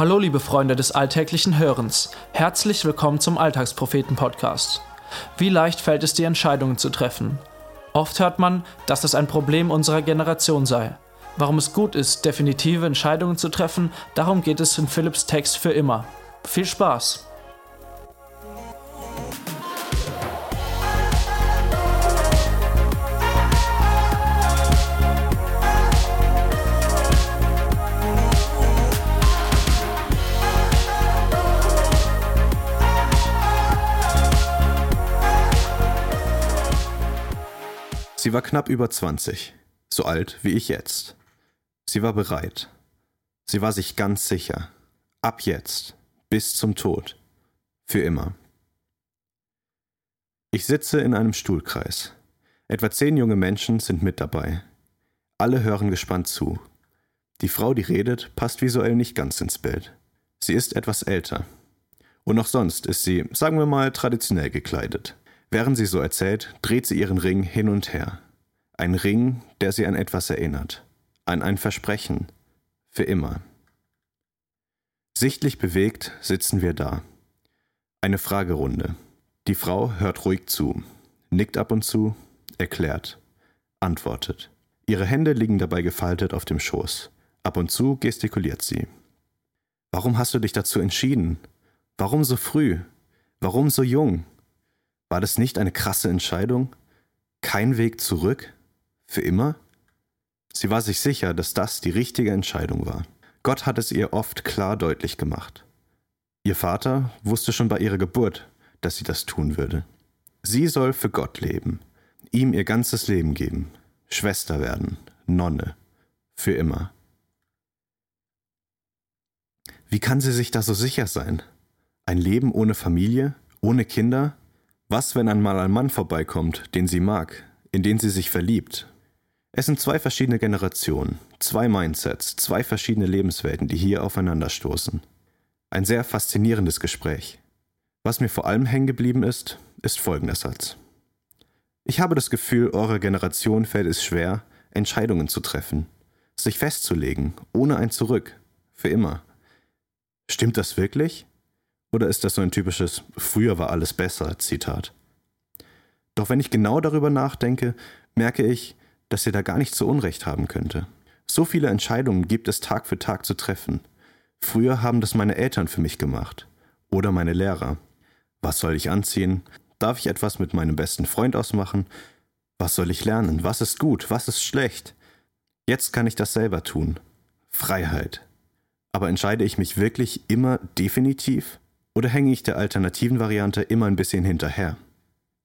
Hallo liebe Freunde des alltäglichen Hörens, herzlich willkommen zum Alltagspropheten-Podcast. Wie leicht fällt es dir, Entscheidungen zu treffen? Oft hört man, dass das ein Problem unserer Generation sei. Warum es gut ist, definitive Entscheidungen zu treffen, darum geht es in Philipps Text für immer. Viel Spaß! Sie war knapp über 20, so alt wie ich jetzt. Sie war bereit. Sie war sich ganz sicher. Ab jetzt, bis zum Tod. Für immer. Ich sitze in einem Stuhlkreis. Etwa zehn junge Menschen sind mit dabei. Alle hören gespannt zu. Die Frau, die redet, passt visuell nicht ganz ins Bild. Sie ist etwas älter. Und auch sonst ist sie, sagen wir mal, traditionell gekleidet. Während sie so erzählt, dreht sie ihren Ring hin und her. Ein Ring, der sie an etwas erinnert. An ein Versprechen. Für immer. Sichtlich bewegt sitzen wir da. Eine Fragerunde. Die Frau hört ruhig zu, nickt ab und zu, erklärt, antwortet. Ihre Hände liegen dabei gefaltet auf dem Schoß. Ab und zu gestikuliert sie. Warum hast du dich dazu entschieden? Warum so früh? Warum so jung? War das nicht eine krasse Entscheidung? Kein Weg zurück? Für immer? Sie war sich sicher, dass das die richtige Entscheidung war. Gott hat es ihr oft klar deutlich gemacht. Ihr Vater wusste schon bei ihrer Geburt, dass sie das tun würde. Sie soll für Gott leben, ihm ihr ganzes Leben geben, Schwester werden, Nonne, für immer. Wie kann sie sich da so sicher sein? Ein Leben ohne Familie, ohne Kinder, was, wenn einmal ein Mann vorbeikommt, den sie mag, in den sie sich verliebt? Es sind zwei verschiedene Generationen, zwei Mindsets, zwei verschiedene Lebenswelten, die hier aufeinanderstoßen. Ein sehr faszinierendes Gespräch. Was mir vor allem hängen geblieben ist, ist folgender Satz. Ich habe das Gefühl, eurer Generation fällt es schwer, Entscheidungen zu treffen, sich festzulegen, ohne ein Zurück, für immer. Stimmt das wirklich? Oder ist das so ein typisches Früher war alles besser Zitat? Doch wenn ich genau darüber nachdenke, merke ich, dass ihr da gar nicht so Unrecht haben könnte. So viele Entscheidungen gibt es Tag für Tag zu treffen. Früher haben das meine Eltern für mich gemacht. Oder meine Lehrer. Was soll ich anziehen? Darf ich etwas mit meinem besten Freund ausmachen? Was soll ich lernen? Was ist gut? Was ist schlecht? Jetzt kann ich das selber tun. Freiheit. Aber entscheide ich mich wirklich immer definitiv? Oder hänge ich der alternativen Variante immer ein bisschen hinterher?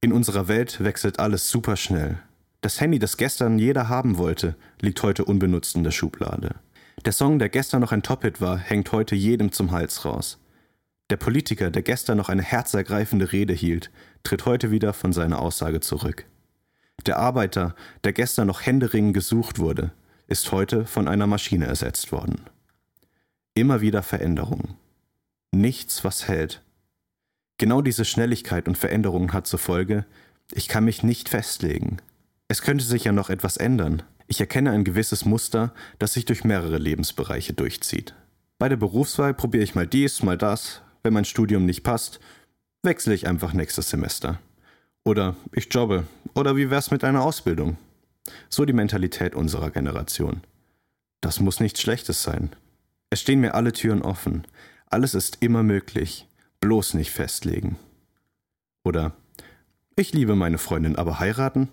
In unserer Welt wechselt alles super schnell. Das Handy, das gestern jeder haben wollte, liegt heute unbenutzt in der Schublade. Der Song, der gestern noch ein Top-Hit war, hängt heute jedem zum Hals raus. Der Politiker, der gestern noch eine herzergreifende Rede hielt, tritt heute wieder von seiner Aussage zurück. Der Arbeiter, der gestern noch händeringend gesucht wurde, ist heute von einer Maschine ersetzt worden. Immer wieder Veränderungen nichts, was hält. Genau diese Schnelligkeit und Veränderung hat zur Folge, ich kann mich nicht festlegen. Es könnte sich ja noch etwas ändern. Ich erkenne ein gewisses Muster, das sich durch mehrere Lebensbereiche durchzieht. Bei der Berufswahl probiere ich mal dies, mal das. Wenn mein Studium nicht passt, wechsle ich einfach nächstes Semester. Oder ich jobbe. Oder wie wär's mit einer Ausbildung? So die Mentalität unserer Generation. Das muss nichts Schlechtes sein. Es stehen mir alle Türen offen. Alles ist immer möglich, bloß nicht festlegen. Oder ich liebe meine Freundin, aber heiraten?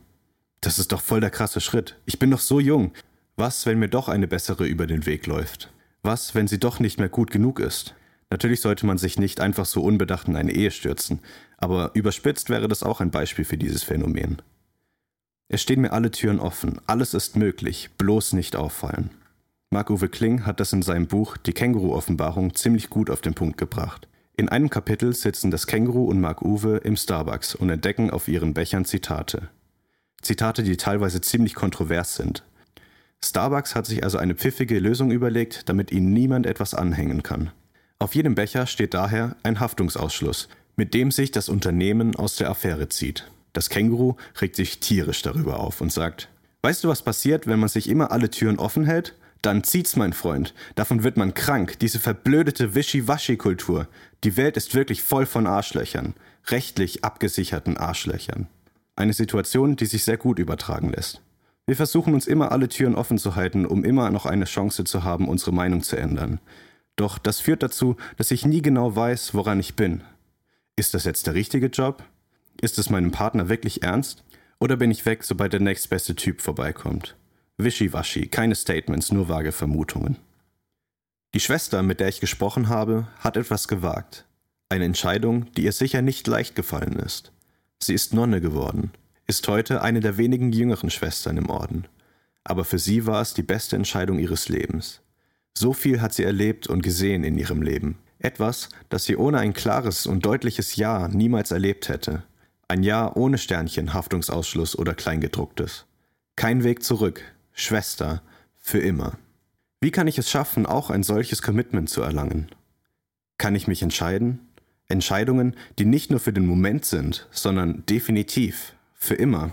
Das ist doch voll der krasse Schritt. Ich bin doch so jung. Was, wenn mir doch eine bessere über den Weg läuft? Was, wenn sie doch nicht mehr gut genug ist? Natürlich sollte man sich nicht einfach so unbedacht in eine Ehe stürzen, aber überspitzt wäre das auch ein Beispiel für dieses Phänomen. Es stehen mir alle Türen offen, alles ist möglich, bloß nicht auffallen. Marc-Uwe Kling hat das in seinem Buch Die Känguru-Offenbarung ziemlich gut auf den Punkt gebracht. In einem Kapitel sitzen das Känguru und Marc-Uwe im Starbucks und entdecken auf ihren Bechern Zitate. Zitate, die teilweise ziemlich kontrovers sind. Starbucks hat sich also eine pfiffige Lösung überlegt, damit ihnen niemand etwas anhängen kann. Auf jedem Becher steht daher ein Haftungsausschluss, mit dem sich das Unternehmen aus der Affäre zieht. Das Känguru regt sich tierisch darüber auf und sagt, Weißt du, was passiert, wenn man sich immer alle Türen offen hält? Dann zieht's, mein Freund. Davon wird man krank. Diese verblödete Wischi-Waschi-Kultur. Die Welt ist wirklich voll von Arschlöchern. Rechtlich abgesicherten Arschlöchern. Eine Situation, die sich sehr gut übertragen lässt. Wir versuchen uns immer alle Türen offen zu halten, um immer noch eine Chance zu haben, unsere Meinung zu ändern. Doch das führt dazu, dass ich nie genau weiß, woran ich bin. Ist das jetzt der richtige Job? Ist es meinem Partner wirklich ernst? Oder bin ich weg, sobald der nächstbeste Typ vorbeikommt? Wischiwaschi, keine Statements, nur vage Vermutungen. Die Schwester, mit der ich gesprochen habe, hat etwas gewagt. Eine Entscheidung, die ihr sicher nicht leicht gefallen ist. Sie ist Nonne geworden, ist heute eine der wenigen jüngeren Schwestern im Orden. Aber für sie war es die beste Entscheidung ihres Lebens. So viel hat sie erlebt und gesehen in ihrem Leben. Etwas, das sie ohne ein klares und deutliches Ja niemals erlebt hätte. Ein Ja ohne Sternchen, Haftungsausschluss oder Kleingedrucktes. Kein Weg zurück, Schwester, für immer. Wie kann ich es schaffen, auch ein solches Commitment zu erlangen? Kann ich mich entscheiden? Entscheidungen, die nicht nur für den Moment sind, sondern definitiv für immer.